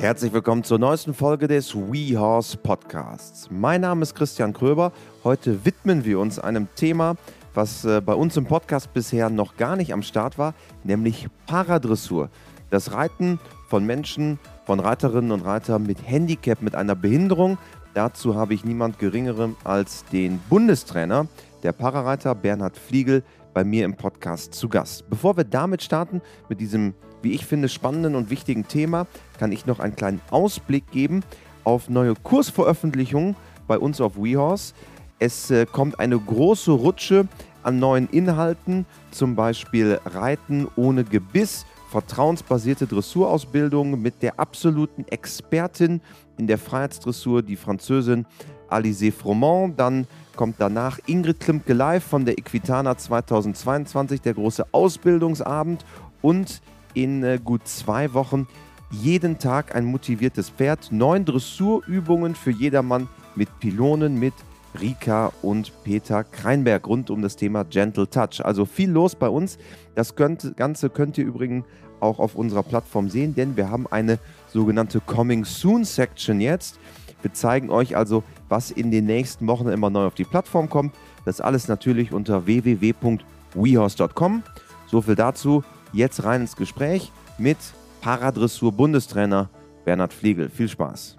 Herzlich willkommen zur neuesten Folge des WeHorse Podcasts. Mein Name ist Christian Kröber. Heute widmen wir uns einem Thema, was äh, bei uns im Podcast bisher noch gar nicht am Start war, nämlich Paradressur. Das Reiten von Menschen, von Reiterinnen und Reitern mit Handicap, mit einer Behinderung. Dazu habe ich niemand Geringerem als den Bundestrainer der Parareiter Bernhard Fliegel bei mir im Podcast zu Gast. Bevor wir damit starten, mit diesem, wie ich finde, spannenden und wichtigen Thema, kann ich noch einen kleinen Ausblick geben auf neue Kursveröffentlichungen bei uns auf WeHorse. Es äh, kommt eine große Rutsche an neuen Inhalten, zum Beispiel Reiten ohne Gebiss, vertrauensbasierte Dressurausbildung mit der absoluten Expertin in der Freiheitsdressur, die Französin Alizé Froment. Dann kommt danach Ingrid Klimke live von der Equitana 2022, der große Ausbildungsabend. Und in äh, gut zwei Wochen jeden Tag ein motiviertes Pferd. Neun Dressurübungen für jedermann mit Pylonen, mit Rika und Peter Kreinberg rund um das Thema Gentle Touch. Also viel los bei uns. Das Ganze könnt ihr übrigens auch auf unserer Plattform sehen, denn wir haben eine sogenannte Coming Soon Section jetzt. Wir zeigen euch also, was in den nächsten Wochen immer neu auf die Plattform kommt. Das alles natürlich unter www.wehorse.com. So viel dazu. Jetzt rein ins Gespräch mit Paradressur Bundestrainer Bernhard Fliegel. Viel Spaß.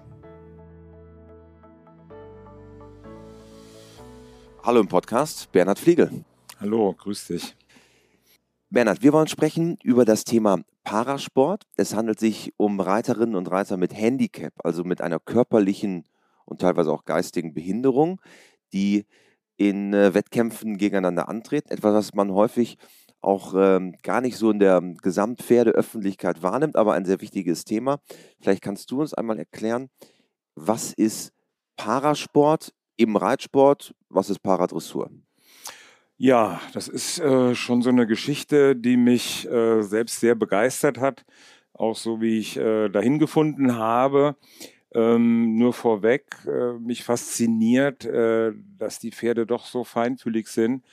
Hallo im Podcast, Bernhard Fliegel. Hallo, grüß dich. Bernhard, wir wollen sprechen über das Thema Parasport. Es handelt sich um Reiterinnen und Reiter mit Handicap, also mit einer körperlichen und teilweise auch geistigen Behinderung, die in äh, Wettkämpfen gegeneinander antreten. Etwas, was man häufig auch ähm, gar nicht so in der Gesamtpferdeöffentlichkeit wahrnimmt, aber ein sehr wichtiges Thema. Vielleicht kannst du uns einmal erklären, was ist Parasport im Reitsport, was ist Paradressur? Ja, das ist äh, schon so eine Geschichte, die mich äh, selbst sehr begeistert hat, auch so wie ich äh, dahin gefunden habe. Ähm, nur vorweg, äh, mich fasziniert, äh, dass die Pferde doch so feinfühlig sind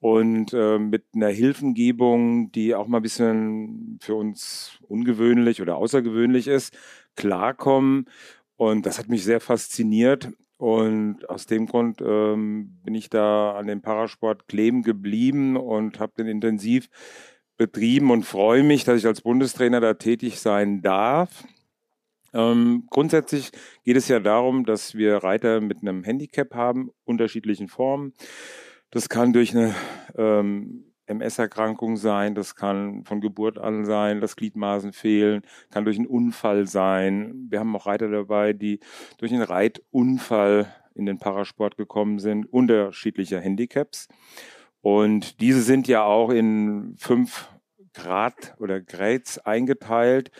und äh, mit einer Hilfengebung, die auch mal ein bisschen für uns ungewöhnlich oder außergewöhnlich ist, klarkommen. Und das hat mich sehr fasziniert. Und aus dem Grund ähm, bin ich da an dem Parasport kleben geblieben und habe den intensiv betrieben und freue mich, dass ich als Bundestrainer da tätig sein darf. Ähm, grundsätzlich geht es ja darum, dass wir Reiter mit einem Handicap haben, unterschiedlichen Formen. Das kann durch eine ähm, MS-Erkrankung sein, das kann von Geburt an sein, dass Gliedmaßen fehlen, kann durch einen Unfall sein. Wir haben auch Reiter dabei, die durch einen Reitunfall in den Parasport gekommen sind, unterschiedliche Handicaps. Und diese sind ja auch in fünf Grad oder Grades eingeteilt.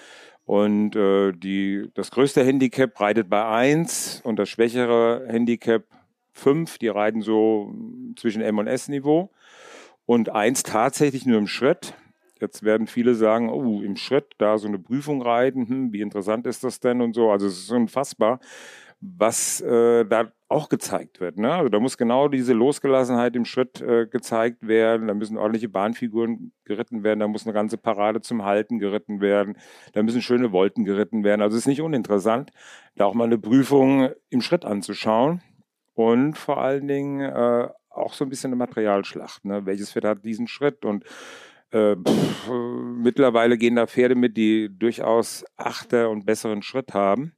Und äh, die, das größte Handicap reitet bei eins und das schwächere Handicap fünf. Die reiten so zwischen M und S-Niveau und eins tatsächlich nur im Schritt. Jetzt werden viele sagen, oh, im Schritt da so eine Prüfung reiten, hm, wie interessant ist das denn und so. Also es ist unfassbar, was äh, da auch gezeigt wird. Ne? Also da muss genau diese Losgelassenheit im Schritt äh, gezeigt werden. Da müssen ordentliche Bahnfiguren geritten werden. Da muss eine ganze Parade zum Halten geritten werden. Da müssen schöne Wolten geritten werden. Also es ist nicht uninteressant, da auch mal eine Prüfung im Schritt anzuschauen. Und vor allen Dingen äh, auch so ein bisschen eine Materialschlacht. Ne? Welches Pferd hat diesen Schritt? Und äh, pff, mittlerweile gehen da Pferde mit, die durchaus achter und besseren Schritt haben,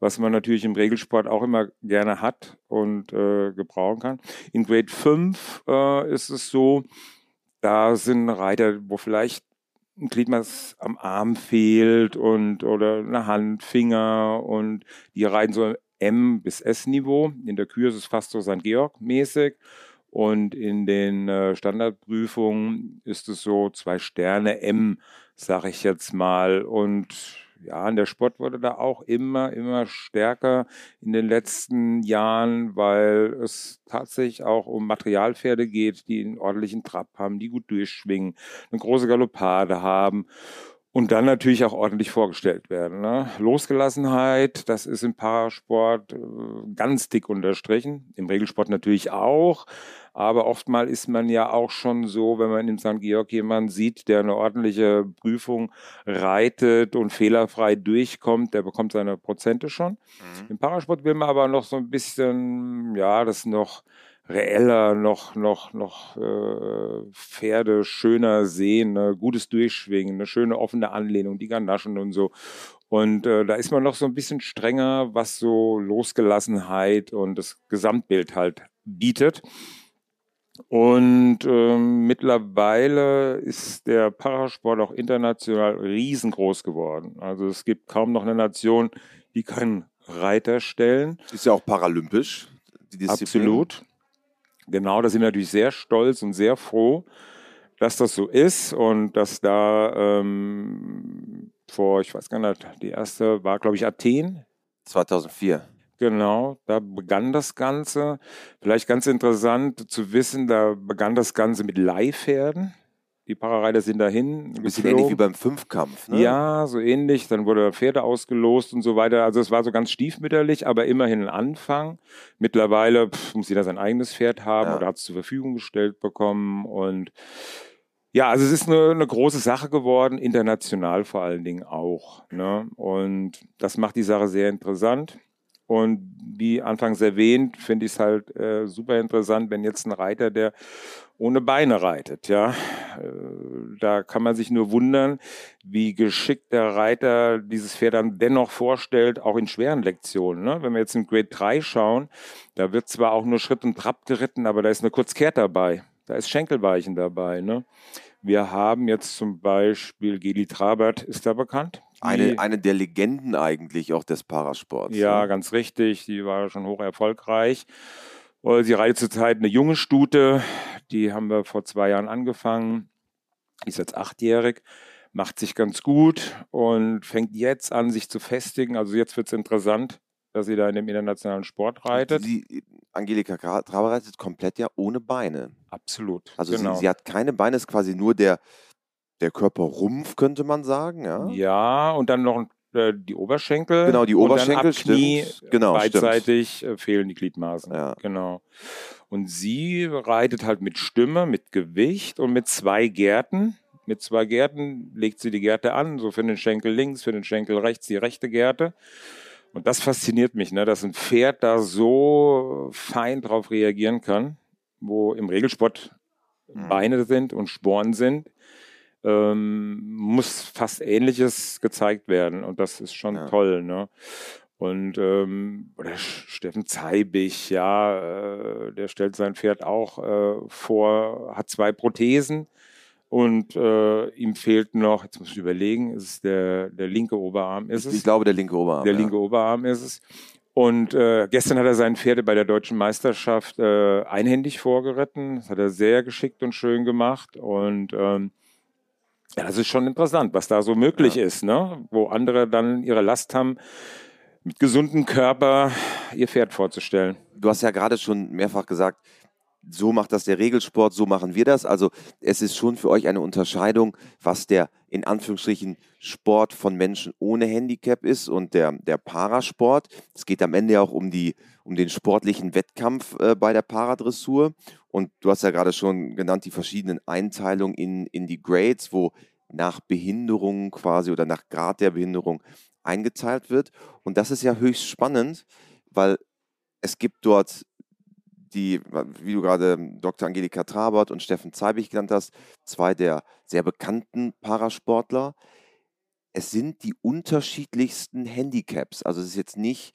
was man natürlich im Regelsport auch immer gerne hat und äh, gebrauchen kann. In Grade 5 äh, ist es so, da sind Reiter, wo vielleicht ein Gliedmaß am Arm fehlt und oder eine Hand, Finger und die reiten so M bis S-Niveau. In der Kür ist es fast so St. Georg-mäßig. Und in den äh, Standardprüfungen ist es so zwei Sterne M, sage ich jetzt mal. Und ja, der Sport wurde da auch immer, immer stärker in den letzten Jahren, weil es tatsächlich auch um Materialpferde geht, die einen ordentlichen Trab haben, die gut durchschwingen, eine große Galoppade haben. Und dann natürlich auch ordentlich vorgestellt werden. Ne? Losgelassenheit, das ist im Parasport äh, ganz dick unterstrichen, im Regelsport natürlich auch. Aber oftmal ist man ja auch schon so, wenn man in St. Georg jemanden sieht, der eine ordentliche Prüfung reitet und fehlerfrei durchkommt, der bekommt seine Prozente schon. Mhm. Im Parasport will man aber noch so ein bisschen, ja, das noch reeller, noch, noch, noch äh, Pferde schöner sehen, ne? gutes Durchschwingen, eine schöne offene Anlehnung, die Ganaschen und so. Und äh, da ist man noch so ein bisschen strenger, was so Losgelassenheit und das Gesamtbild halt bietet. Und ähm, mittlerweile ist der Parasport auch international riesengroß geworden. Also es gibt kaum noch eine Nation, die keinen Reiter stellen. Ist ja auch paralympisch. Absolut. Genau, da sind wir natürlich sehr stolz und sehr froh, dass das so ist und dass da ähm, vor, ich weiß gar nicht, die erste war, glaube ich, Athen. 2004. Genau, da begann das Ganze. Vielleicht ganz interessant zu wissen, da begann das Ganze mit Leihpferden. Die Parareiter sind dahin. Ein bisschen ähnlich wie beim Fünfkampf, ne? Ja, so ähnlich. Dann wurde Pferde ausgelost und so weiter. Also es war so ganz stiefmütterlich, aber immerhin ein Anfang. Mittlerweile pff, muss jeder sein eigenes Pferd haben ja. oder hat es zur Verfügung gestellt bekommen. Und ja, also es ist eine, eine, große Sache geworden, international vor allen Dingen auch. Ne? Und das macht die Sache sehr interessant. Und wie anfangs erwähnt, finde ich es halt äh, super interessant, wenn jetzt ein Reiter, der ohne Beine reitet, ja. Äh, da kann man sich nur wundern, wie geschickt der Reiter dieses Pferd dann dennoch vorstellt, auch in schweren Lektionen. Ne? Wenn wir jetzt in Grade 3 schauen, da wird zwar auch nur Schritt und Trab geritten, aber da ist eine Kurzkehrt dabei. Da ist Schenkelweichen dabei. Ne? Wir haben jetzt zum Beispiel Geli Trabert, ist da bekannt? Eine, eine der Legenden eigentlich auch des Parasports. Ja, ne? ganz richtig. Die war schon hoch erfolgreich. Sie reitet zurzeit eine junge Stute. Die haben wir vor zwei Jahren angefangen. Die ist jetzt achtjährig, macht sich ganz gut und fängt jetzt an, sich zu festigen. Also jetzt wird es interessant, dass sie da in dem internationalen Sport reitet. Sie, Angelika Traber reitet komplett ja ohne Beine. Absolut. Also genau. sie, sie, hat keine Beine, ist quasi nur der, der Körperrumpf, könnte man sagen. Ja, ja und dann noch äh, die Oberschenkel. Genau, die Oberschenkel, und dann Knie stimmt. Genau, beidseitig. Äh, fehlen die Gliedmaßen. Ja. Genau. Und sie reitet halt mit Stimme, mit Gewicht und mit zwei Gärten. Mit zwei Gärten legt sie die Gärte an, so für den Schenkel links, für den Schenkel rechts die rechte Gärte. Und das fasziniert mich, ne, dass ein Pferd da so fein drauf reagieren kann, wo im Regelsport mhm. Beine sind und Sporen sind ähm, muss fast Ähnliches gezeigt werden und das ist schon ja. toll. Ne? Und ähm, oder Steffen Zeibig, ja, äh, der stellt sein Pferd auch äh, vor, hat zwei Prothesen und äh, ihm fehlt noch, jetzt muss ich überlegen, ist es der, der linke Oberarm ist es? Ich glaube, der linke Oberarm. Der ja. linke Oberarm ist es. Und äh, gestern hat er seine Pferde bei der deutschen Meisterschaft äh, einhändig vorgeritten. Das hat er sehr geschickt und schön gemacht. Und ähm, ja, das ist schon interessant, was da so möglich ja. ist, ne? wo andere dann ihre Last haben, mit gesundem Körper ihr Pferd vorzustellen. Du hast ja gerade schon mehrfach gesagt, so macht das der Regelsport, so machen wir das. Also es ist schon für euch eine Unterscheidung, was der in Anführungsstrichen Sport von Menschen ohne Handicap ist und der, der Parasport. Es geht am Ende auch um, die, um den sportlichen Wettkampf äh, bei der Paradressur. Und du hast ja gerade schon genannt, die verschiedenen Einteilungen in, in die Grades, wo nach Behinderung quasi oder nach Grad der Behinderung eingeteilt wird. Und das ist ja höchst spannend, weil es gibt dort die, wie du gerade Dr. Angelika Trabert und Steffen Zeibig genannt hast, zwei der sehr bekannten Parasportler. Es sind die unterschiedlichsten Handicaps. Also es ist jetzt nicht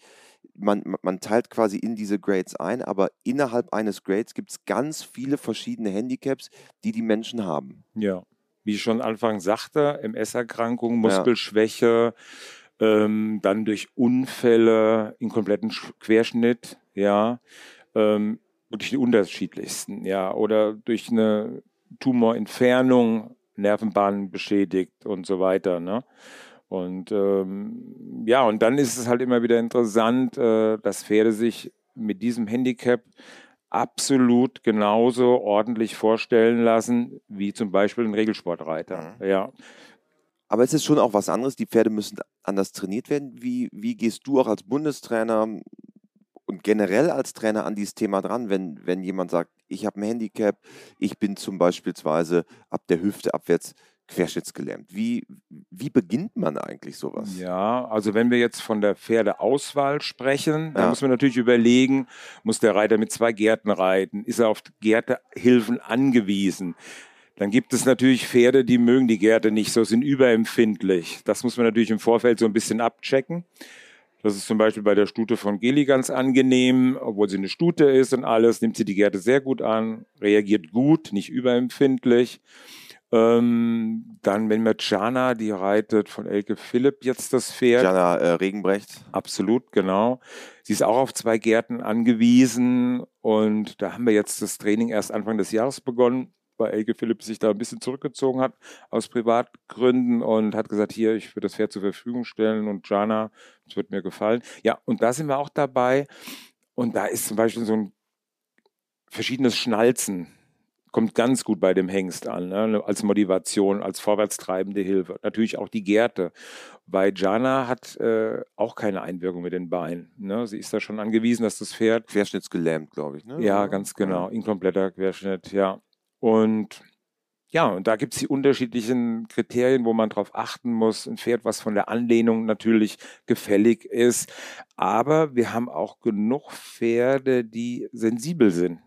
man, man teilt quasi in diese Grades ein, aber innerhalb eines Grades gibt es ganz viele verschiedene Handicaps, die die Menschen haben. Ja, wie ich schon Anfang sagte, MS-Erkrankungen, Muskelschwäche, ja. ähm, dann durch Unfälle, in kompletten Querschnitt, ja, ähm, wirklich die unterschiedlichsten, ja, oder durch eine Tumorentfernung, Nervenbahnen beschädigt und so weiter, ne? Und ähm, ja, und dann ist es halt immer wieder interessant, äh, dass Pferde sich mit diesem Handicap absolut genauso ordentlich vorstellen lassen wie zum Beispiel ein Regelsportreiter. Mhm. Ja. Aber es ist schon auch was anderes. Die Pferde müssen anders trainiert werden. Wie, wie gehst du auch als Bundestrainer und generell als Trainer an dieses Thema dran, wenn, wenn jemand sagt, ich habe ein Handicap, ich bin zum Beispiel ab der Hüfte abwärts querschnittsgelähmt. Wie, wie beginnt man eigentlich sowas? Ja, also wenn wir jetzt von der Pferdeauswahl sprechen, ja. dann muss man natürlich überlegen, muss der Reiter mit zwei Gärten reiten? Ist er auf Gärtehilfen angewiesen? Dann gibt es natürlich Pferde, die mögen die Gärte nicht so, sind überempfindlich. Das muss man natürlich im Vorfeld so ein bisschen abchecken. Das ist zum Beispiel bei der Stute von Geli ganz angenehm, obwohl sie eine Stute ist und alles, nimmt sie die Gärte sehr gut an, reagiert gut, nicht überempfindlich. Ähm, dann, wenn wir Jana, die reitet von Elke Philipp jetzt das Pferd. Jana äh, Regenbrecht. Absolut, genau. Sie ist auch auf zwei Gärten angewiesen und da haben wir jetzt das Training erst Anfang des Jahres begonnen weil Elke Philipp sich da ein bisschen zurückgezogen hat aus Privatgründen und hat gesagt, hier, ich würde das Pferd zur Verfügung stellen und Jana, das wird mir gefallen. Ja, und da sind wir auch dabei und da ist zum Beispiel so ein verschiedenes Schnalzen kommt ganz gut bei dem Hengst an, ne? als Motivation, als vorwärtstreibende Hilfe. Natürlich auch die Gärte, weil Jana hat äh, auch keine Einwirkung mit den Beinen. Ne? Sie ist da schon angewiesen, dass das Pferd... Querschnittsgelähmt, glaube ich. Ne? Ja, ganz genau. Inkompletter Querschnitt, ja. Und ja, und da gibt es die unterschiedlichen Kriterien, wo man darauf achten muss. Ein Pferd, was von der Anlehnung natürlich gefällig ist. Aber wir haben auch genug Pferde, die sensibel sind.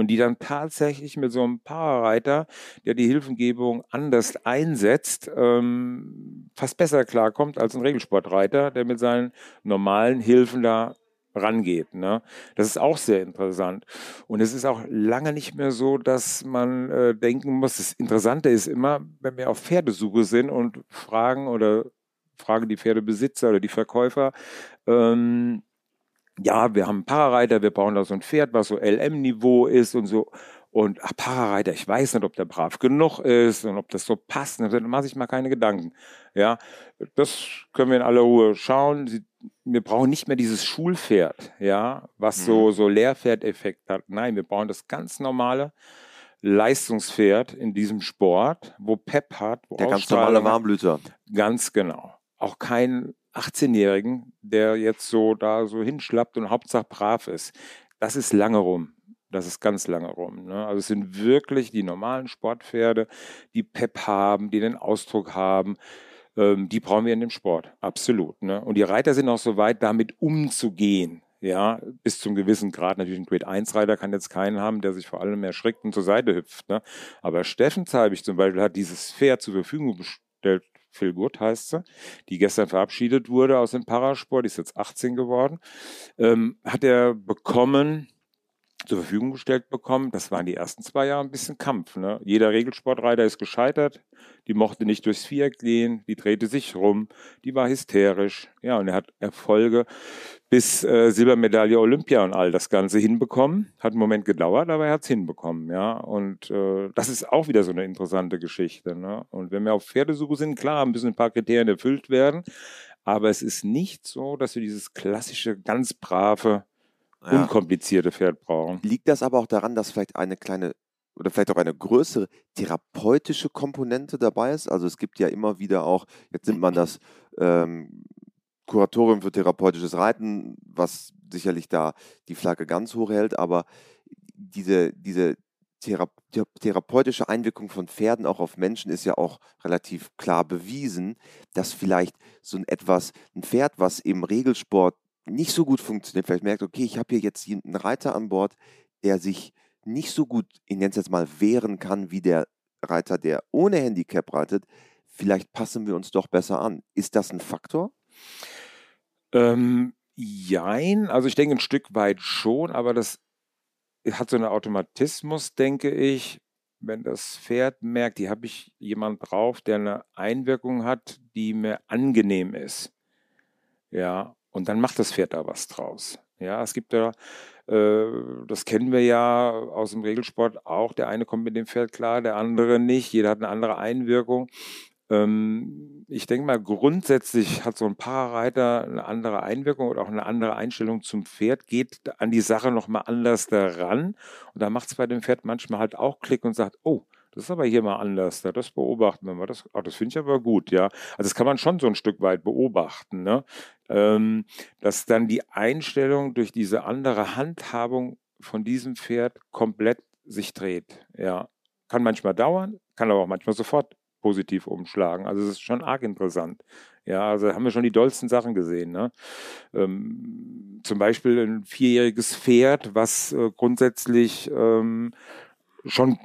Und die dann tatsächlich mit so einem Parareiter, der die Hilfengebung anders einsetzt, ähm, fast besser klarkommt als ein Regelsportreiter, der mit seinen normalen Hilfen da rangeht. Ne? Das ist auch sehr interessant. Und es ist auch lange nicht mehr so, dass man äh, denken muss, das Interessante ist immer, wenn wir auf Pferdesuche sind und fragen oder fragen die Pferdebesitzer oder die Verkäufer, ähm, ja, wir haben einen Parareiter, wir brauchen da so ein Pferd, was so LM-Niveau ist und so. Und ach, Parareiter, ich weiß nicht, ob der brav genug ist und ob das so passt. Dann mache ich mal keine Gedanken. Ja, das können wir in aller Ruhe schauen. Wir brauchen nicht mehr dieses Schulpferd, ja, was so, mhm. so Lehrpferdeffekt hat. Nein, wir brauchen das ganz normale Leistungspferd in diesem Sport, wo Pep hat. Wo der ganz normale Warmblüter. Ganz genau. Auch kein 18-Jährigen, der jetzt so da so hinschlappt und Hauptsache brav ist. Das ist lange rum. Das ist ganz lange rum. Ne? Also es sind wirklich die normalen Sportpferde, die Pep haben, die den Ausdruck haben. Ähm, die brauchen wir in dem Sport. Absolut. Ne? Und die Reiter sind auch so weit, damit umzugehen. Ja, bis zum gewissen Grad. Natürlich ein Grade 1 Reiter kann jetzt keinen haben, der sich vor allem erschrickt und zur Seite hüpft. Ne? Aber Steffen Zeibig zum Beispiel hat dieses Pferd zur Verfügung gestellt. Phil Good heißt sie, die gestern verabschiedet wurde aus dem Parasport, die ist jetzt 18 geworden, ähm, hat er bekommen zur Verfügung gestellt bekommen. Das waren die ersten zwei Jahre ein bisschen Kampf. Ne? Jeder Regelsportreiter ist gescheitert. Die mochte nicht durchs Viereck gehen, die drehte sich rum, die war hysterisch. Ja, und er hat Erfolge bis äh, Silbermedaille Olympia und all das Ganze hinbekommen. Hat einen Moment gedauert, aber er hat es hinbekommen. Ja, und äh, das ist auch wieder so eine interessante Geschichte. Ne? Und wenn wir auf Pferdesuche sind, klar, müssen ein paar Kriterien erfüllt werden. Aber es ist nicht so, dass wir dieses klassische, ganz brave ja. unkomplizierte Pferd brauchen. Liegt das aber auch daran, dass vielleicht eine kleine oder vielleicht auch eine größere therapeutische Komponente dabei ist? Also es gibt ja immer wieder auch, jetzt nimmt man das ähm, Kuratorium für therapeutisches Reiten, was sicherlich da die Flagge ganz hoch hält, aber diese, diese Thera therapeutische Einwirkung von Pferden auch auf Menschen ist ja auch relativ klar bewiesen, dass vielleicht so ein etwas, ein Pferd, was im Regelsport nicht so gut funktioniert, vielleicht merkt, okay, ich habe hier jetzt einen Reiter an Bord, der sich nicht so gut, ich nenne es jetzt mal, wehren kann wie der Reiter, der ohne Handicap reitet, vielleicht passen wir uns doch besser an. Ist das ein Faktor? Ähm, jein, also ich denke ein Stück weit schon, aber das hat so einen Automatismus, denke ich. Wenn das Pferd merkt, hier habe ich jemand drauf, der eine Einwirkung hat, die mir angenehm ist. Ja, und dann macht das Pferd da was draus. Ja, es gibt ja, äh, das kennen wir ja aus dem Regelsport auch. Der eine kommt mit dem Pferd klar, der andere nicht. Jeder hat eine andere Einwirkung. Ähm, ich denke mal, grundsätzlich hat so ein Paarreiter eine andere Einwirkung oder auch eine andere Einstellung zum Pferd, geht an die Sache nochmal anders daran. Und da macht es bei dem Pferd manchmal halt auch Klick und sagt, oh, das ist aber hier mal anders, das beobachten wir mal. Das, oh, das finde ich aber gut, ja. Also das kann man schon so ein Stück weit beobachten, ne? Ähm, dass dann die Einstellung durch diese andere Handhabung von diesem Pferd komplett sich dreht, ja. Kann manchmal dauern, kann aber auch manchmal sofort positiv umschlagen. Also es ist schon arg interessant. Ja, also haben wir schon die dollsten Sachen gesehen. Ne? Ähm, zum Beispiel ein vierjähriges Pferd, was äh, grundsätzlich ähm, schon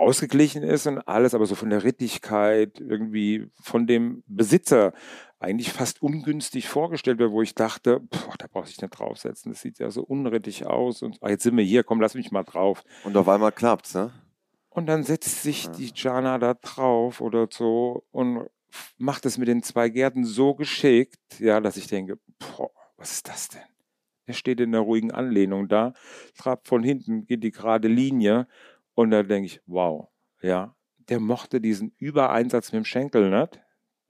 ausgeglichen ist und alles, aber so von der Rittigkeit, irgendwie von dem Besitzer eigentlich fast ungünstig vorgestellt wird, wo ich dachte, boah, da brauche ich nicht draufsetzen, das sieht ja so unrittig aus und ah, jetzt sind wir hier, komm, lass mich mal drauf. Und auf einmal klappt's, ne? Und dann setzt sich ja. die Jana da drauf oder so und macht es mit den zwei Gärten so geschickt, ja, dass ich denke, boah, was ist das denn? Er steht in der ruhigen Anlehnung da, trabt von hinten, geht die gerade Linie und da denke ich, wow, ja, der mochte diesen Übereinsatz mit dem Schenkel nicht.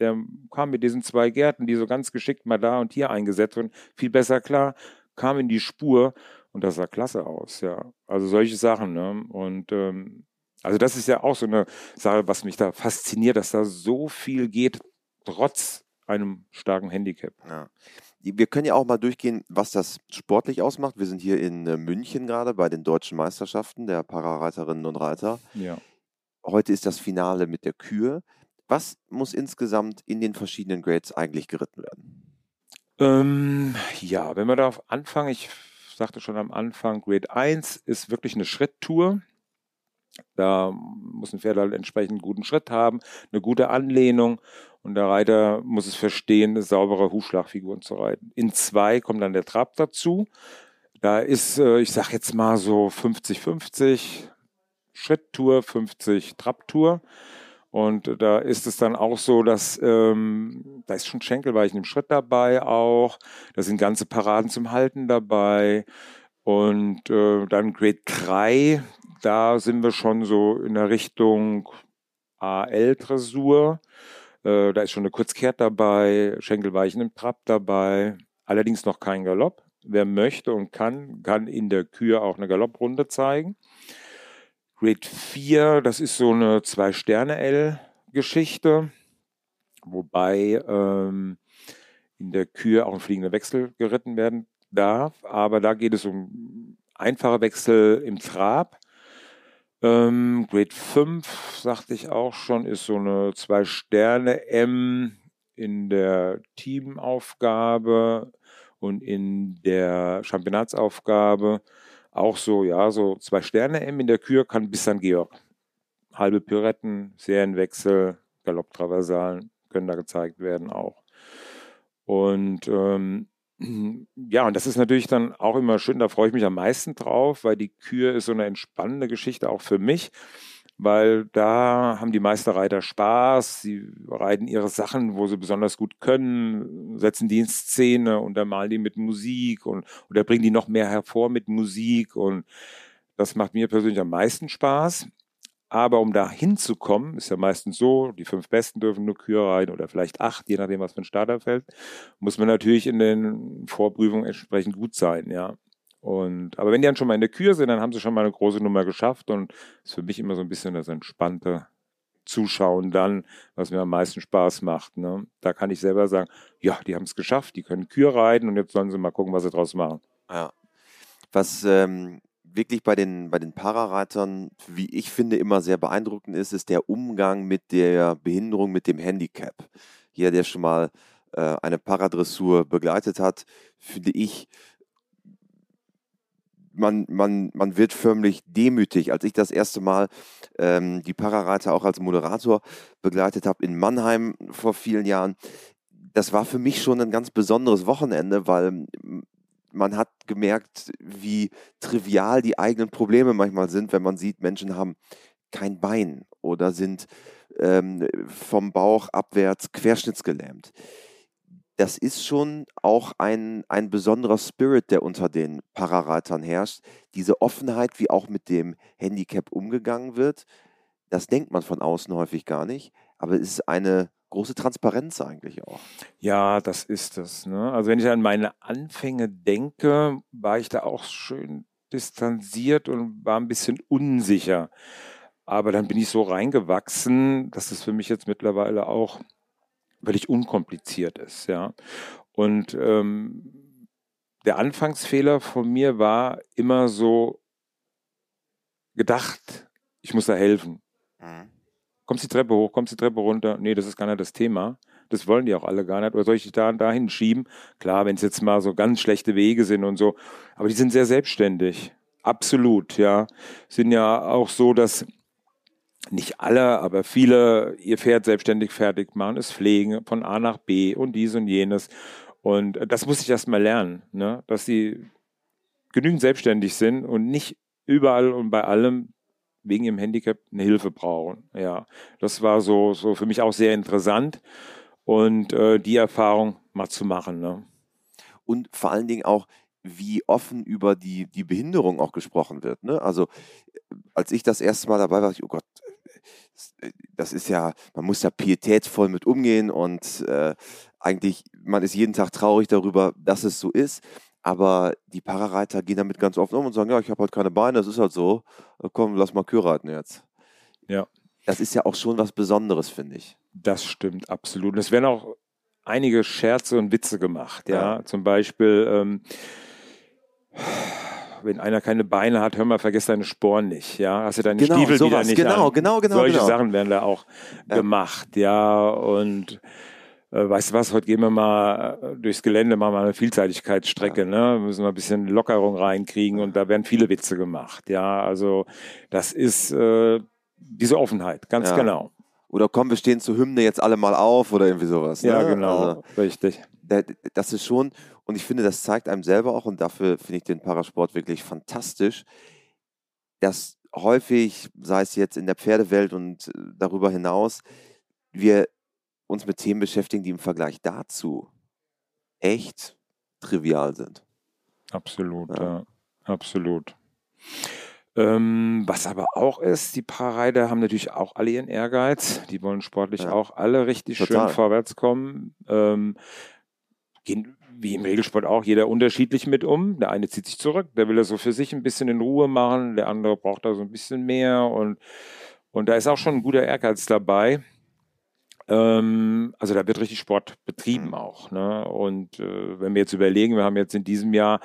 Der kam mit diesen zwei Gärten, die so ganz geschickt mal da und hier eingesetzt wurden, viel besser klar, kam in die Spur und das sah klasse aus, ja. Also solche Sachen, ne? Und ähm, also das ist ja auch so eine Sache, was mich da fasziniert, dass da so viel geht, trotz einem starken Handicap. Ja. Wir können ja auch mal durchgehen, was das sportlich ausmacht. Wir sind hier in äh, München gerade bei den deutschen Meisterschaften der Parareiterinnen und Reiter. Ja. Heute ist das Finale mit der Kühe. Was muss insgesamt in den verschiedenen Grades eigentlich geritten werden? Ähm, ja, wenn wir darauf anfangen, ich sagte schon am Anfang, Grade 1 ist wirklich eine Schritttour. Da muss ein Pferd halt entsprechend einen guten Schritt haben, eine gute Anlehnung und der Reiter muss es verstehen, eine saubere Hufschlagfiguren zu reiten. In zwei kommt dann der Trab dazu. Da ist, äh, ich sag jetzt mal so 50-50 Schritttour, 50 Trabtour. Und da ist es dann auch so, dass ähm, da ist schon Schenkelweichen im Schritt dabei auch. Da sind ganze Paraden zum Halten dabei. Und äh, dann Grade 3, da sind wir schon so in der Richtung AL-Dressur. Äh, da ist schon eine Kurzkehrt dabei, Schenkelweichen im Trab dabei, allerdings noch kein Galopp. Wer möchte und kann, kann in der Kür auch eine Galopprunde zeigen. Grade 4, das ist so eine Zwei-Sterne-L-Geschichte, wobei ähm, in der Kür auch ein fliegender Wechsel geritten werden darf. Aber da geht es um einfache Wechsel im Trab. Ähm, Grade 5, sagte ich auch schon, ist so eine Zwei-Sterne-M in der Teamaufgabe und in der Championatsaufgabe. Auch so, ja, so zwei Sterne M in der Kür kann bis St. Georg. Halbe Pyretten, Serienwechsel, Galopptraversalen können da gezeigt werden auch. Und ähm, ja, und das ist natürlich dann auch immer schön, da freue ich mich am meisten drauf, weil die Kür ist so eine entspannende Geschichte auch für mich, weil da haben die Meisterreiter Spaß, sie reiten ihre Sachen, wo sie besonders gut können, setzen die in Szene und dann malen die mit Musik und oder bringen die noch mehr hervor mit Musik und das macht mir persönlich am meisten Spaß. Aber um da hinzukommen, ist ja meistens so, die fünf Besten dürfen nur Kühe rein oder vielleicht acht, je nachdem, was für ein Starter fällt, muss man natürlich in den Vorprüfungen entsprechend gut sein, ja. Und, aber wenn die dann schon mal in der Kür sind, dann haben sie schon mal eine große Nummer geschafft und ist für mich immer so ein bisschen das entspannte Zuschauen dann, was mir am meisten Spaß macht. Ne? Da kann ich selber sagen, ja, die haben es geschafft, die können Kür reiten und jetzt sollen sie mal gucken, was sie draus machen. Ja. Was ähm, wirklich bei den, bei den Parareitern, wie ich finde, immer sehr beeindruckend ist, ist der Umgang mit der Behinderung, mit dem Handicap. Jeder, der schon mal äh, eine Paradressur begleitet hat, finde ich, man, man, man wird förmlich demütig. Als ich das erste Mal ähm, die Parareiter auch als Moderator begleitet habe in Mannheim vor vielen Jahren, das war für mich schon ein ganz besonderes Wochenende, weil man hat gemerkt, wie trivial die eigenen Probleme manchmal sind, wenn man sieht, Menschen haben kein Bein oder sind ähm, vom Bauch abwärts querschnittsgelähmt. Das ist schon auch ein, ein besonderer Spirit, der unter den Parareitern herrscht. Diese Offenheit, wie auch mit dem Handicap umgegangen wird, das denkt man von außen häufig gar nicht, aber es ist eine große Transparenz eigentlich auch. Ja, das ist es. Ne? Also wenn ich an meine Anfänge denke, war ich da auch schön distanziert und war ein bisschen unsicher. Aber dann bin ich so reingewachsen, dass es für mich jetzt mittlerweile auch völlig unkompliziert ist, ja. Und ähm, der Anfangsfehler von mir war immer so gedacht, ich muss da helfen. Mhm. Kommst die Treppe hoch, kommst die Treppe runter? Nee, das ist gar nicht das Thema. Das wollen die auch alle gar nicht. Oder soll ich dich da und dahin schieben? Klar, wenn es jetzt mal so ganz schlechte Wege sind und so. Aber die sind sehr selbstständig. Absolut, ja. Sind ja auch so, dass nicht alle, aber viele ihr Pferd selbstständig fertig machen, es pflegen von A nach B und dies und jenes. Und das muss ich erst mal lernen, ne? dass sie genügend selbstständig sind und nicht überall und bei allem wegen ihrem Handicap eine Hilfe brauchen. Ja, das war so, so für mich auch sehr interessant und äh, die Erfahrung mal zu machen. Ne? Und vor allen Dingen auch, wie offen über die, die Behinderung auch gesprochen wird. Ne? Also als ich das erste Mal dabei war, ich, oh Gott, das ist ja, man muss da pietätsvoll mit umgehen und äh, eigentlich, man ist jeden Tag traurig darüber, dass es so ist. Aber die Parareiter gehen damit ganz offen um und sagen, ja, ich habe halt keine Beine, das ist halt so. Äh, komm, lass mal Kür reiten jetzt. Ja. Das ist ja auch schon was Besonderes, finde ich. Das stimmt, absolut. Und es werden auch einige Scherze und Witze gemacht, ja. ja. Zum Beispiel, ähm, wenn einer keine Beine hat, hör mal, vergiss deine Sporen nicht, ja. Hast du deine genau, Stiefel sowas, wieder nicht genau, an. Genau, genau, Solche genau. Sachen werden da auch ja. gemacht, ja. Und äh, weißt du was, heute gehen wir mal äh, durchs Gelände, machen wir eine Vielseitigkeitsstrecke, ja. ne? Müssen wir ein bisschen Lockerung reinkriegen und da werden viele Witze gemacht, ja. Also das ist äh, diese Offenheit, ganz Ja. genau. Oder komm, wir stehen zur Hymne jetzt alle mal auf oder irgendwie sowas. Ja, ne? genau, Also, richtig. da- das ist schon, und ich finde, das zeigt einem selber auch, und dafür finde ich den Parasport wirklich fantastisch, dass häufig, sei es jetzt in der Pferdewelt und äh, darüber hinaus, wir uns mit Themen beschäftigen, die im Vergleich dazu echt trivial sind. Absolut, Ja. ja, absolut. Ähm, was aber auch ist, die Parareiter haben natürlich auch alle ihren Ehrgeiz. Die wollen sportlich Ja. auch alle richtig Total. schön vorwärts kommen. Ähm, gehen wie im Regelsport auch jeder unterschiedlich mit um. Der eine zieht sich zurück, der will das so für sich ein bisschen in Ruhe machen, der andere braucht da so ein bisschen mehr und, und da ist auch schon ein guter Ehrgeiz dabei. Ähm, also da wird richtig Sport betrieben Mhm. auch. Ne? Und äh, wenn wir jetzt überlegen, wir haben jetzt in diesem Jahr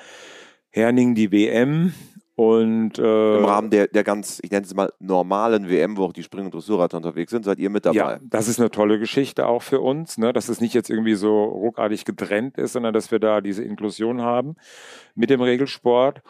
Herning die WM und äh, Im Rahmen der, der ganz, ich nenne es mal, normalen WM, wo auch die Spring- und Dressurreiter unterwegs sind, seid ihr mit dabei. Ja, das ist eine tolle Geschichte auch für uns, ne? dass es nicht jetzt irgendwie so ruckartig getrennt ist, sondern dass wir da diese Inklusion haben mit dem Regelsport.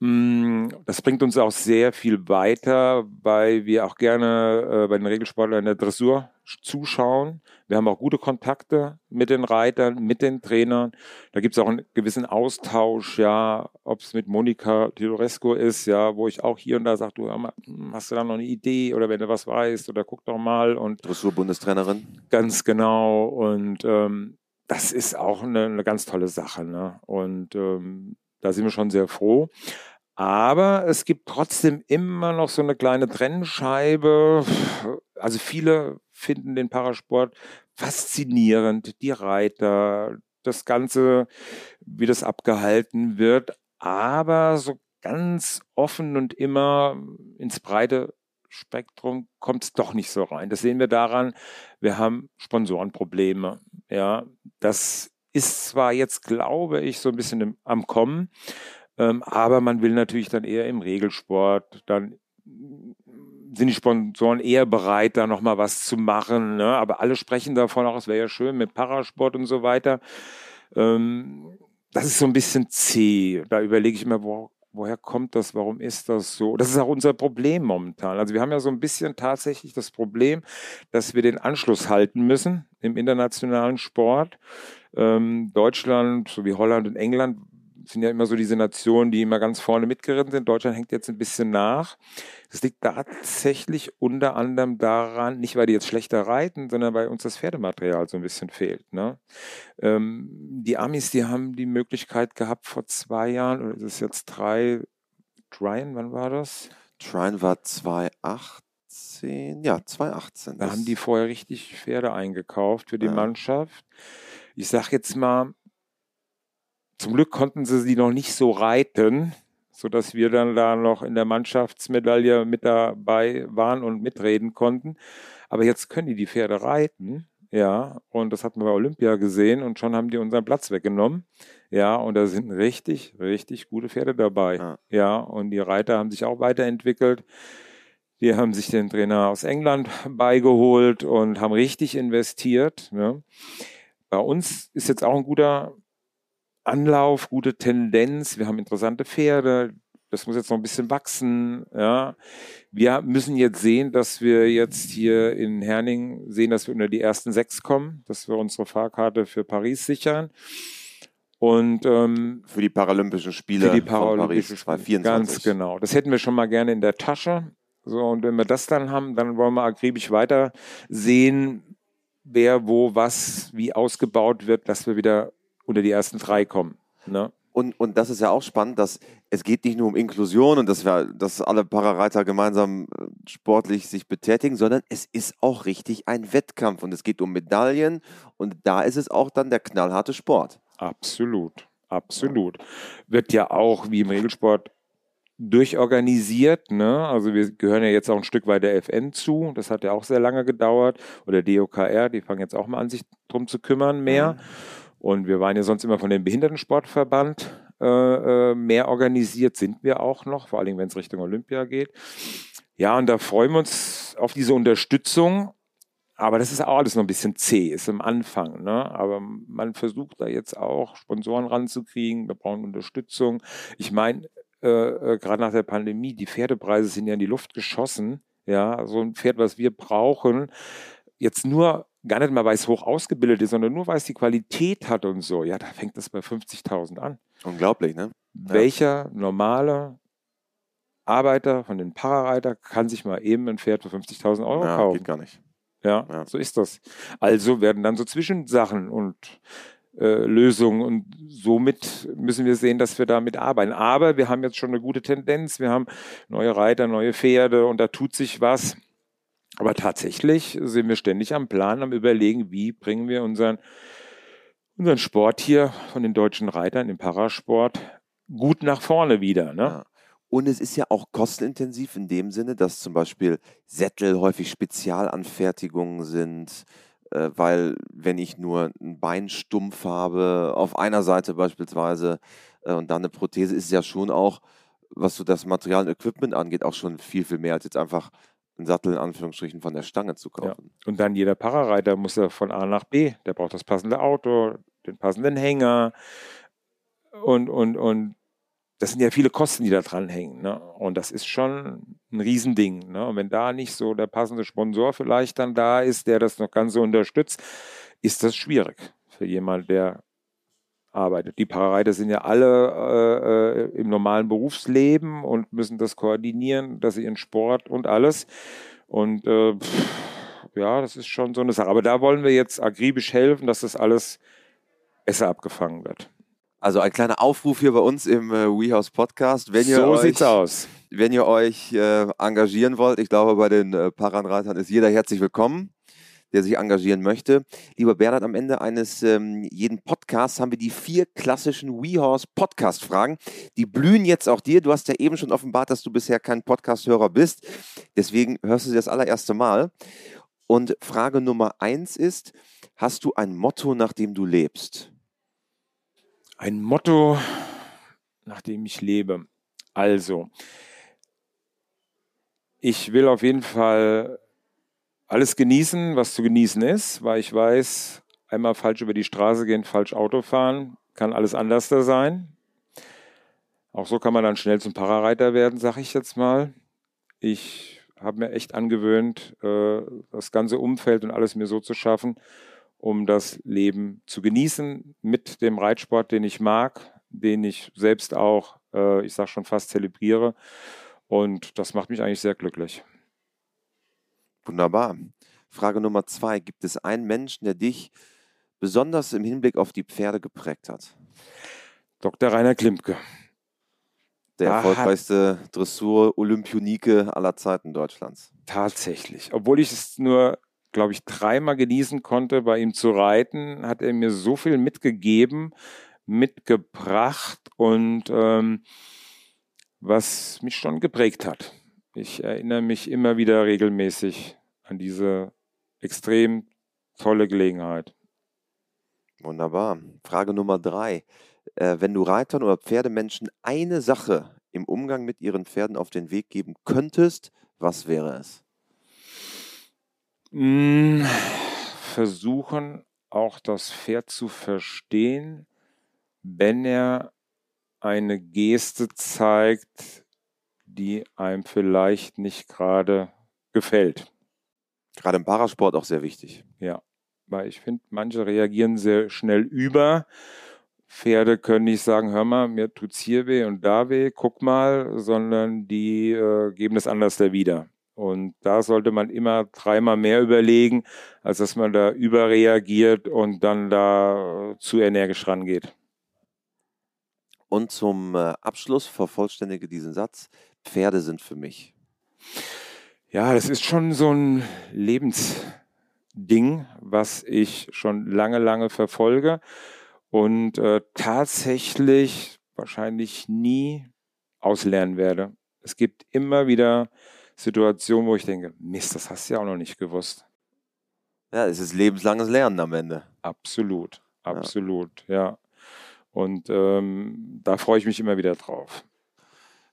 Mm, Das bringt uns auch sehr viel weiter, weil wir auch gerne äh, bei den Regelsportlern in der Dressur zuschauen. Wir haben auch gute Kontakte mit den Reitern, mit den Trainern. Da gibt es auch einen gewissen Austausch, ja, ob es mit Monika Teodorescu ist, ja, wo ich auch hier und da sage, du hm, hast du da noch eine Idee oder wenn du was weißt oder guck doch mal und Dressur-Bundestrainerin. Ganz genau. Und ähm, das ist auch eine, eine ganz tolle Sache. Ne? Und ähm, da sind wir schon sehr froh. Aber es gibt trotzdem immer noch so eine kleine Trennscheibe. Also viele finden den Parasport faszinierend, die Reiter, das Ganze, wie das abgehalten wird. Aber so ganz offen und immer ins breite Spektrum kommt es doch nicht so rein. Das sehen wir daran, wir haben Sponsorenprobleme. Ja, das ist zwar jetzt, glaube ich, so ein bisschen im, am Kommen, ähm, aber man will natürlich dann eher im Regelsport, dann sind die Sponsoren eher bereit, da nochmal was zu machen. Ne? Aber alle sprechen davon auch, es wäre ja schön mit Parasport und so weiter. Ähm, das ist so ein bisschen zäh. Da überlege ich immer, wo, woher kommt das, warum ist das so? Das ist auch unser Problem momentan. Also wir haben ja so ein bisschen tatsächlich das Problem, dass wir den Anschluss halten müssen im internationalen Sport. Ähm, Deutschland sowie Holland und England sind ja immer so diese Nationen, die immer ganz vorne mitgeritten sind. Deutschland hängt jetzt ein bisschen nach. Das liegt tatsächlich unter anderem daran, nicht weil die jetzt schlechter reiten, sondern weil uns das Pferdematerial so ein bisschen fehlt. Ne? Ähm, die Amis, die haben die Möglichkeit gehabt vor zwei Jahren, oder ist es jetzt drei, Tryon, wann war das? Trine war 2018, ja, 2018. Da haben die vorher richtig Pferde eingekauft für die Ja. Mannschaft. Ich sag jetzt mal, zum Glück konnten sie sie noch nicht so reiten, sodass wir dann da noch in der Mannschaftsmedaille mit dabei waren und mitreden konnten. Aber jetzt können die die Pferde reiten. Ja, und das hatten wir bei Olympia gesehen und schon haben die unseren Platz weggenommen. Ja, und da sind richtig, richtig gute Pferde dabei. Ja, ja und die Reiter haben sich auch weiterentwickelt. Die haben sich den Trainer aus England beigeholt und haben richtig investiert. Ne? Bei uns ist jetzt auch ein guter Anlauf, gute Tendenz. Wir haben interessante Pferde. Das muss jetzt noch ein bisschen wachsen. Ja. Wir müssen jetzt sehen, dass wir jetzt hier in Herning sehen, dass wir unter die ersten sechs kommen, dass wir unsere Fahrkarte für Paris sichern. Und ähm, für die Paralympischen Spiele für die Paralympischen 2024. Ganz genau. Das hätten wir schon mal gerne in der Tasche. So, und wenn wir das dann haben, dann wollen wir akribisch weiter sehen, wer, wo, was, wie ausgebaut wird, dass wir wieder unter die ersten drei kommen. Ne? Und, und das ist ja auch spannend, dass es geht nicht nur um Inklusion und dass wir, dass alle Parareiter gemeinsam äh, sportlich sich betätigen, sondern es ist auch richtig ein Wettkampf und es geht um Medaillen und da ist es auch dann der knallharte Sport. Absolut, absolut. Wird ja auch wie im Regelsport durchorganisiert. Ne? Also wir gehören ja jetzt auch ein Stück weit der FN zu. Das hat ja auch sehr lange gedauert. Oder DOKR, die fangen jetzt auch mal an, sich drum zu kümmern mehr. Mhm. Und wir waren ja sonst immer von dem Behindertensportverband äh, äh mehr organisiert, sind wir auch noch, vor allem wenn es Richtung Olympia geht. Ja, und da freuen wir uns auf diese Unterstützung. Aber das ist auch alles noch ein bisschen zäh, ist im Anfang. Ne? Aber man versucht da jetzt auch Sponsoren ranzukriegen. Wir brauchen Unterstützung. Ich meine, äh, äh, gerade nach der Pandemie, die Pferdepreise sind ja in die Luft geschossen. Ja, so ein Pferd, was wir brauchen, jetzt nur gar nicht mal, weil es hoch ausgebildet ist, sondern nur, weil es die Qualität hat und so. Ja, da fängt das bei 50.000 an. Unglaublich, ne? Ja. Welcher normale Arbeiter von den Parareiter kann sich mal eben ein Pferd für 50.000 Euro ja, kaufen? Geht gar nicht. Ja, ja, so ist das. Also werden dann so Zwischensachen und äh, Lösungen und somit müssen wir sehen, dass wir damit arbeiten. Aber wir haben jetzt schon eine gute Tendenz. Wir haben neue Reiter, neue Pferde und da tut sich was. Aber tatsächlich sind wir ständig am Plan, am Überlegen, wie bringen wir unseren, unseren Sport hier von den deutschen Reitern im Parasport gut nach vorne wieder. Ne? Ja. Und es ist ja auch kostenintensiv in dem Sinne, dass zum Beispiel Sättel häufig Spezialanfertigungen sind, äh, weil wenn ich nur ein Bein stumpf habe, auf einer Seite beispielsweise, äh, und dann eine Prothese, ist es ja schon auch, was so das Material und Equipment angeht, auch schon viel, viel mehr als jetzt einfach einen Sattel in Anführungsstrichen von der Stange zu kaufen. Ja. Und dann jeder Parareiter muss ja von A nach B. Der braucht das passende Auto, den passenden Hänger und, und, und das sind ja viele Kosten, die da dran hängen. Ne? Und das ist schon ein Riesending. Ne? Und wenn da nicht so der passende Sponsor vielleicht dann da ist, der das noch ganz so unterstützt, ist das schwierig für jemand, der arbeitet. Die Parareiter sind ja alle äh, äh, im normalen Berufsleben und müssen das koordinieren, dass sie ihren Sport und alles. Und äh, pff, ja, das ist schon so eine Sache. Aber da wollen wir jetzt akribisch helfen, dass das alles besser abgefangen wird. Also ein kleiner Aufruf hier bei uns im äh, WeHouse Podcast. Wenn ihr so euch, sieht's aus. Wenn ihr euch äh, engagieren wollt, ich glaube, bei den äh, Paranreitern ist jeder herzlich willkommen, der sich engagieren möchte. Lieber Bernhard, am Ende eines ähm, jeden Podcasts haben wir die vier klassischen WeHorse Podcast-Fragen. Die blühen jetzt auch dir. Du hast ja eben schon offenbart, dass du bisher kein Podcast-Hörer bist. Deswegen hörst du sie das allererste Mal. Und Frage Nummer eins ist, hast du ein Motto, nach dem du lebst? Ein Motto, nach dem ich lebe. Also, ich will auf jeden Fall alles genießen, was zu genießen ist, weil ich weiß, einmal falsch über die Straße gehen, falsch Auto fahren, kann alles anders da sein. Auch so kann man dann schnell zum Parareiter werden, sag ich jetzt mal. Ich habe mir echt angewöhnt, äh, das ganze Umfeld und alles mir so zu schaffen, um das Leben zu genießen mit dem Reitsport, den ich mag, den ich selbst auch, äh, ich sage schon fast zelebriere. Und das macht mich eigentlich sehr glücklich. Wunderbar. Frage Nummer zwei. Gibt es einen Menschen, der dich besonders im Hinblick auf die Pferde geprägt hat? Dr. Rainer Klimke. Der erfolgreichste Dressur-Olympionike aller Zeiten Deutschlands. Tatsächlich. Obwohl ich es nur glaube ich, dreimal genießen konnte, bei ihm zu reiten, hat er mir so viel mitgegeben, mitgebracht und ähm, was mich schon geprägt hat. Ich erinnere mich immer wieder regelmäßig an diese extrem tolle Gelegenheit. Wunderbar. Frage Nummer drei. Äh, wenn du Reitern oder Pferdemenschen eine Sache im Umgang mit ihren Pferden auf den Weg geben könntest, was wäre es? Mm, versuchen auch das Pferd zu verstehen, wenn er eine Geste zeigt, die einem vielleicht nicht gerade gefällt. Gerade im Parasport auch sehr wichtig. Ja, weil ich finde, manche reagieren sehr schnell über. Pferde können nicht sagen, hör mal, mir tut's hier weh und da weh, guck mal, sondern die äh, geben es anders da wieder. Und da sollte man immer dreimal mehr überlegen, als dass man da überreagiert und dann da äh, zu energisch rangeht. Und zum äh, Abschluss vervollständige diesen Satz. Pferde sind für mich. Ja, das ist schon so ein Lebensding, was ich schon lange, lange verfolge und äh, tatsächlich wahrscheinlich nie auslernen werde. Es gibt immer wieder Situationen, wo ich denke, Mist, das hast du ja auch noch nicht gewusst. Ja, es ist lebenslanges Lernen am Ende. Absolut, absolut, ja. ja. Und ähm, da freue ich mich immer wieder drauf.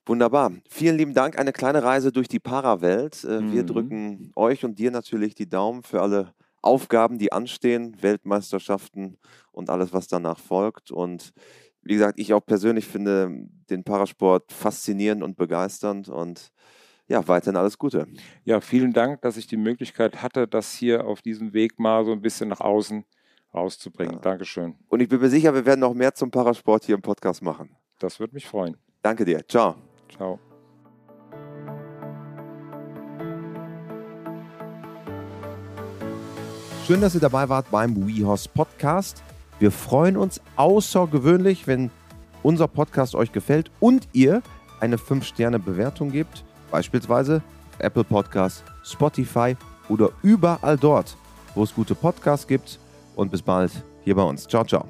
Wunderbar. Vielen lieben Dank. Eine kleine Reise durch die Parawelt. Äh, wir mhm. drücken euch und dir natürlich die Daumen für alle Aufgaben, die anstehen, Weltmeisterschaften und alles, was danach folgt. Und wie gesagt, ich auch persönlich finde den Parasport faszinierend und begeisternd und ja, weiterhin alles Gute. Ja, vielen Dank, dass ich die Möglichkeit hatte, das hier auf diesem Weg mal so ein bisschen nach außen rauszubringen. Ja. Dankeschön. Und ich bin mir sicher, wir werden noch mehr zum Parasport hier im Podcast machen. Das würde mich freuen. Danke dir. Ciao. Ciao. Schön, dass ihr dabei wart beim WeHorse Podcast. Wir freuen uns außergewöhnlich, wenn unser Podcast euch gefällt und ihr eine 5-Sterne-Bewertung gebt, beispielsweise Apple Podcasts, Spotify oder überall dort, wo es gute Podcasts gibt. Und bis bald hier bei uns. Ciao, ciao.